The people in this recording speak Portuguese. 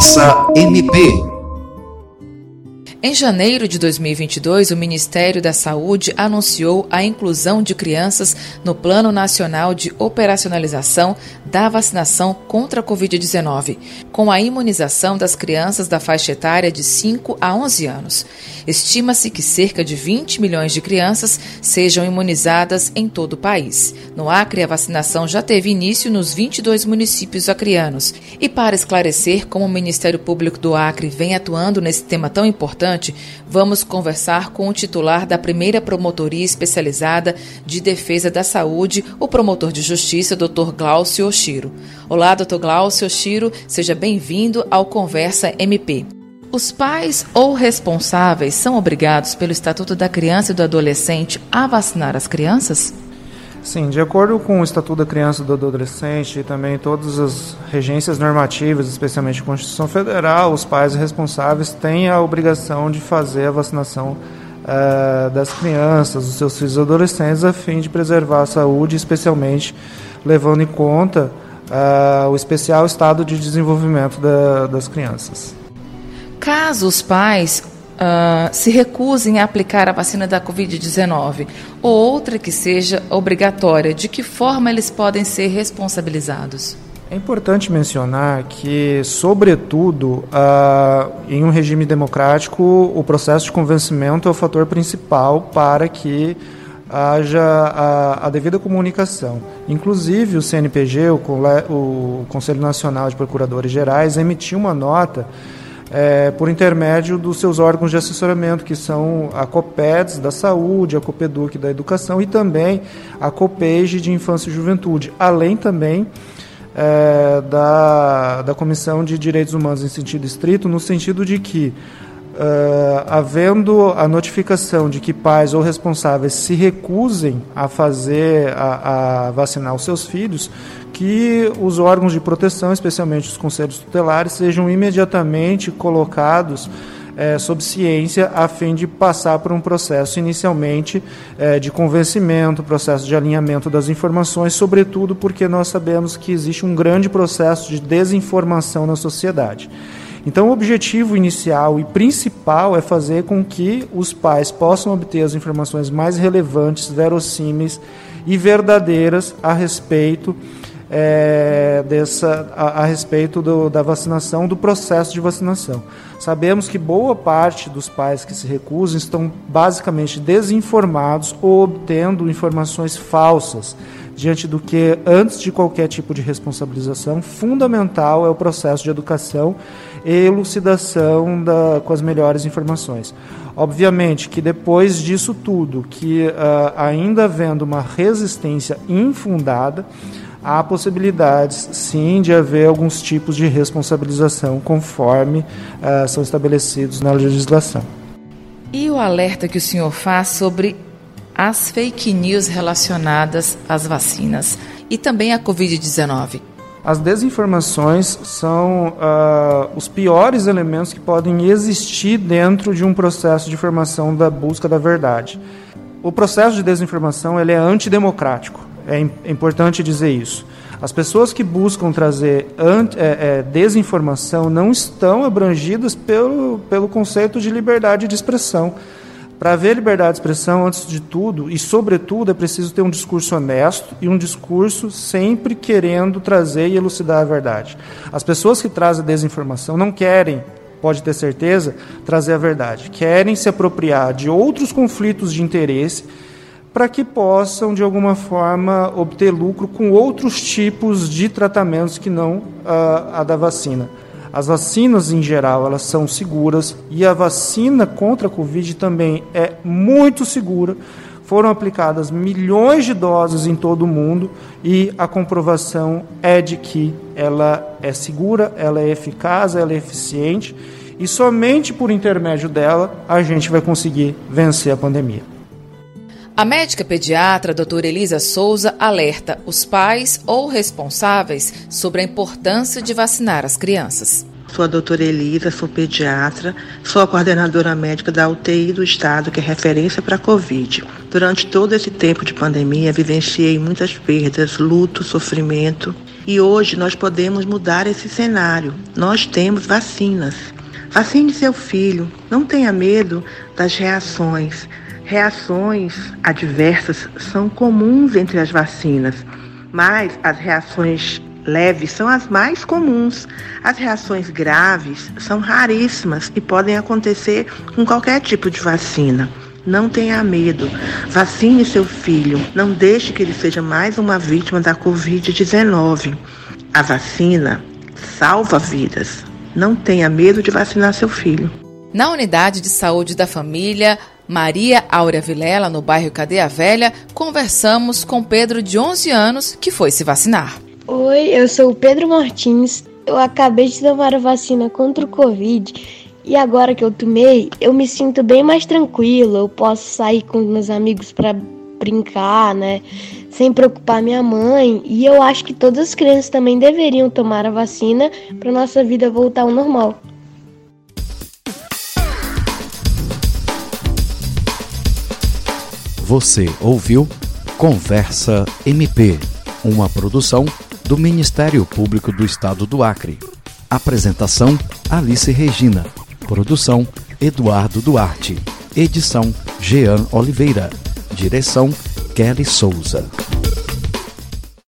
Conversa MP. Em janeiro de 2022, o Ministério da Saúde anunciou a inclusão de crianças no Plano Nacional de Operacionalização da Vacinação contra a Covid-19, com a imunização das crianças da faixa etária de 5 a 11 anos. Estima-se que cerca de 20 milhões de crianças sejam imunizadas em todo o país. No Acre, a vacinação já teve início nos 22 municípios acreanos. E para esclarecer como o Ministério Público do Acre vem atuando nesse tema tão importante, vamos conversar com o titular da primeira promotoria especializada de defesa da saúde, o promotor de justiça, Dr. Glaucio Oshiro. Olá, Dr. Glaucio Oshiro, seja bem-vindo ao Conversa MP. Os pais ou responsáveis são obrigados pelo Estatuto da Criança e do Adolescente a vacinar as crianças? Sim, de acordo com o Estatuto da Criança e do Adolescente e também todas as regências normativas, especialmente a Constituição Federal, os pais responsáveis têm a obrigação de fazer a vacinação uh, das crianças, dos seus filhos e adolescentes, a fim de preservar a saúde, especialmente levando em conta uh, o especial estado de desenvolvimento da, das crianças. Caso os pais uh, se recusem a aplicar a vacina da Covid-19 ou outra que seja obrigatória, de que forma eles podem ser responsabilizados? É importante mencionar que, sobretudo, uh, em um regime democrático, o processo de convencimento é o fator principal para que haja a, a devida comunicação. Inclusive, o CNPG, o, o Conselho Nacional de Procuradores Gerais, emitiu uma nota é, por intermédio dos seus órgãos de assessoramento, que são a COPEDS da Saúde, a COPEDUC da Educação e também a COPEGE de Infância e Juventude, além também é, da, da Comissão de Direitos Humanos em sentido estrito, no sentido de que Uh, havendo a notificação de que pais ou responsáveis se recusem a fazer, a, a, vacinar os seus filhos, que os órgãos de proteção, especialmente os conselhos tutelares, sejam imediatamente colocados é, sob ciência a fim de passar por um processo inicialmente é, de convencimento, processo de alinhamento das informações, sobretudo porque nós sabemos que existe um grande processo de desinformação na sociedade. Então, o objetivo inicial e principal é fazer com que os pais possam obter as informações mais relevantes, verossímeis e verdadeiras a respeito é, dessa, a, a respeito do, da vacinação, do processo de vacinação. Sabemos que boa parte dos pais que se recusam estão basicamente desinformados ou obtendo informações falsas diante do que, antes de qualquer tipo de responsabilização, fundamental é o processo de educação e elucidação da, com as melhores informações. Obviamente que depois disso tudo, que uh, ainda havendo uma resistência infundada, há possibilidades sim de haver alguns tipos de responsabilização conforme uh, são estabelecidos na legislação. E o alerta que o senhor faz sobre as fake news relacionadas às vacinas e também à Covid-19? As desinformações são uh, os piores elementos que podem existir dentro de um processo de formação da busca da verdade. O processo de desinformação ele é antidemocrático. É, é importante dizer isso. As pessoas que buscam trazer é, é, desinformação não estão abrangidas pelo, pelo conceito de liberdade de expressão. Para haver liberdade de expressão, antes de tudo e sobretudo, é preciso ter um discurso honesto e um discurso sempre querendo trazer e elucidar a verdade. As pessoas que trazem desinformação não querem, pode ter certeza, trazer a verdade. Querem se apropriar de outros conflitos de interesse para que possam, de alguma forma, obter lucro com outros tipos de tratamentos que não a, a da vacina. As vacinas em geral, elas são seguras e a vacina contra a Covid também é muito segura. Foram aplicadas milhões de doses em todo o mundo e a comprovação é de que ela é segura, ela é eficaz, ela é eficiente e somente por intermédio dela a gente vai conseguir vencer a pandemia. A médica pediatra doutora Elisa Souza alerta os pais ou responsáveis sobre a importância de vacinar as crianças. Sou a doutora Elisa, sou pediatra, sou a coordenadora médica da UTI do Estado, que é referência para a Covid. Durante todo esse tempo de pandemia, vivenciei muitas perdas, luto, sofrimento E hoje nós podemos mudar esse cenário. Nós temos vacinas. Vacine seu filho. Não tenha medo das reações. Reações adversas são comuns entre as vacinas, mas as reações leves são as mais comuns. As reações graves são raríssimas e podem acontecer com qualquer tipo de vacina. Não tenha medo. Vacine seu filho. Não deixe que ele seja mais uma vítima da Covid-19. A vacina salva vidas. Não tenha medo de vacinar seu filho. Na unidade de saúde da família, Maria Áurea Vilela, no bairro Cadeia Velha, conversamos com Pedro, de 11 anos, que foi se vacinar. Oi, eu sou o Pedro Martins. Eu acabei de tomar a vacina contra o Covid e agora que eu tomei, eu me sinto bem mais tranquilo. Eu posso sair com meus amigos para brincar, né? Sem preocupar minha mãe. E eu acho que todas as crianças também deveriam tomar a vacina para nossa vida voltar ao normal. Você ouviu Conversa MP, uma produção do Ministério Público do Estado do Acre. Apresentação: Alice Regina. Produção: Eduardo Duarte. Edição: Jean Oliveira. Direção: Kelly Souza.